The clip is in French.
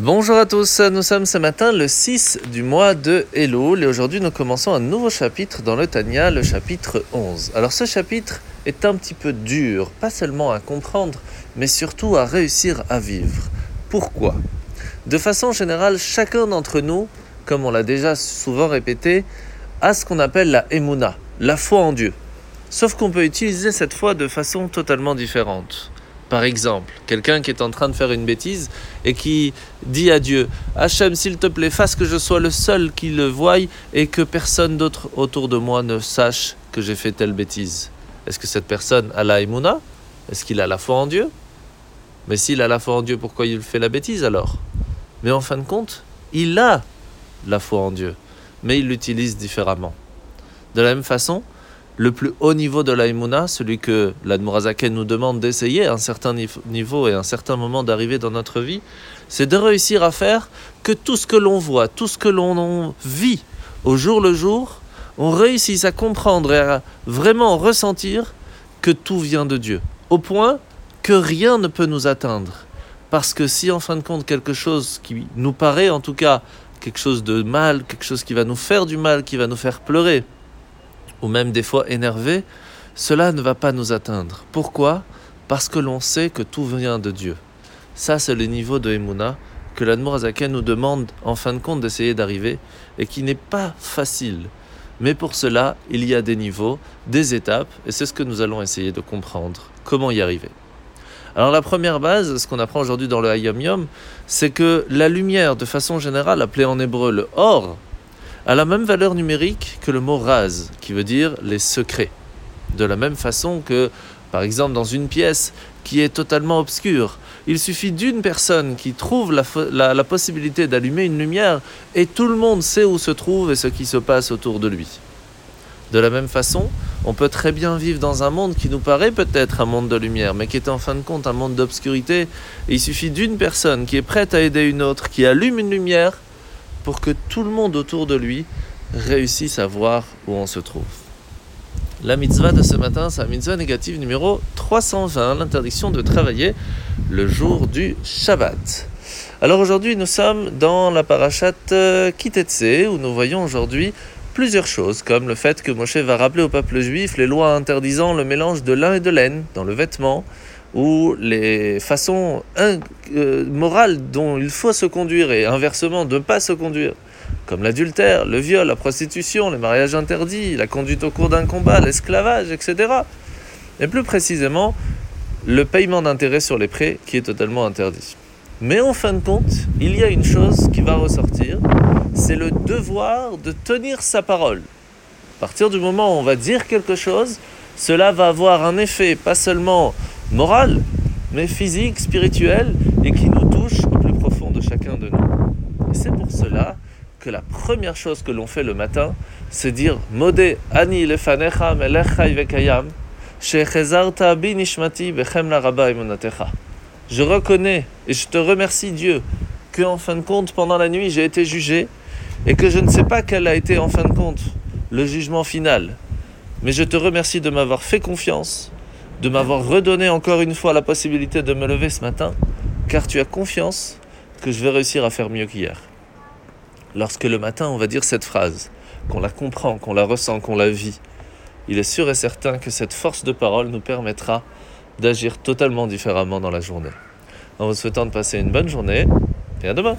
Bonjour à tous, nous sommes ce matin le 6 du mois de Elul et aujourd'hui nous commençons un nouveau chapitre dans le Tanya, le chapitre 11. Alors ce chapitre est un petit peu dur, pas seulement à comprendre, mais surtout à réussir à vivre. Pourquoi? De façon générale, chacun d'entre nous, comme on l'a déjà souvent répété, a ce qu'on appelle la emuna, la foi en Dieu. Sauf qu'on peut utiliser cette foi de façon totalement différente. Par exemple, quelqu'un qui est en train de faire une bêtise et qui dit à Dieu Hachem, s'il te plaît, fasse que je sois le seul qui le voie et que personne d'autre autour de moi ne sache que j'ai fait telle bêtise. Est-ce que cette personne a la Emouna Est-ce qu'il a la foi en Dieu? Mais s'il a la foi en Dieu, pourquoi il fait la bêtise alors? Mais en fin de compte, il a la foi en Dieu, mais il l'utilise différemment. De la même façon, le plus haut niveau de l'aïmouna, celui que l'Admorazaken nous demande d'essayer à un certain niveau et à un certain moment d'arriver dans notre vie, c'est de réussir à faire que tout ce que l'on voit, tout ce que l'on vit au jour le jour, on réussisse à comprendre et à vraiment ressentir que tout vient de Dieu, au point que rien ne peut nous atteindre. Parce que si en fin de compte quelque chose qui nous paraît en tout cas quelque chose de mal, quelque chose qui va nous faire du mal, qui va nous faire pleurer, ou même des fois énervé, cela ne va pas nous atteindre. Pourquoi? Parce que l'on sait que tout vient de Dieu. Ça, c'est le niveau de Emouna que l'Admorazaken nous demande en fin de compte d'essayer d'arriver et qui n'est pas facile. Mais pour cela, il y a des niveaux, des étapes, et c'est ce que nous allons essayer de comprendre. Comment y arriver? Alors la première base, ce qu'on apprend aujourd'hui dans le Hayom Yom, c'est que la lumière, de façon générale, appelée en hébreu le or, a la même valeur numérique que le mot raz, qui veut dire les secrets. De la même façon que, par exemple, dans une pièce qui est totalement obscure, il suffit d'une personne qui trouve la, la possibilité d'allumer une lumière et tout le monde sait où se trouve et ce qui se passe autour de lui. De la même façon, on peut très bien vivre dans un monde qui nous paraît peut-être un monde de lumière, mais qui est en fin de compte un monde d'obscurité. Il suffit d'une personne qui est prête à aider une autre, qui allume une lumière, pour que tout le monde autour de lui réussisse à voir où on se trouve. La mitzvah de ce matin, c'est la mitzvah négative numéro 320, l'interdiction de travailler le jour du Shabbat. Alors aujourd'hui, nous sommes dans la parashat euh, Kitetse, où nous voyons aujourd'hui plusieurs choses, comme le fait que Moshe va rappeler au peuple juif les lois interdisant le mélange de lin et de laine dans le vêtement, ou les façons euh, morales dont il faut se conduire et inversement de ne pas se conduire, comme l'adultère, le viol, la prostitution, le mariage interdit, la conduite au cours d'un combat, l'esclavage, etc. Et plus précisément, le paiement d'intérêt sur les prêts qui est totalement interdit. Mais en fin de compte, il y a une chose qui va ressortir, c'est le devoir de tenir sa parole. À partir du moment où on va dire quelque chose, cela va avoir un effet pas seulement morale, mais physique, spirituelle, et qui nous touche au plus profond de chacun de nous. Et c'est pour cela que la première chose que l'on fait le matin, c'est dire Modé ani lefanecha melechai vekayam, bi nishmati Je reconnais et je te remercie Dieu que en fin de compte pendant la nuit j'ai été jugé et que je ne sais pas quel a été en fin de compte le jugement final. Mais je te remercie de m'avoir fait confiance de m'avoir redonné encore une fois la possibilité de me lever ce matin, car tu as confiance que je vais réussir à faire mieux qu'hier. Lorsque le matin on va dire cette phrase, qu'on la comprend, qu'on la ressent, qu'on la vit, il est sûr et certain que cette force de parole nous permettra d'agir totalement différemment dans la journée. En vous souhaitant de passer une bonne journée et à demain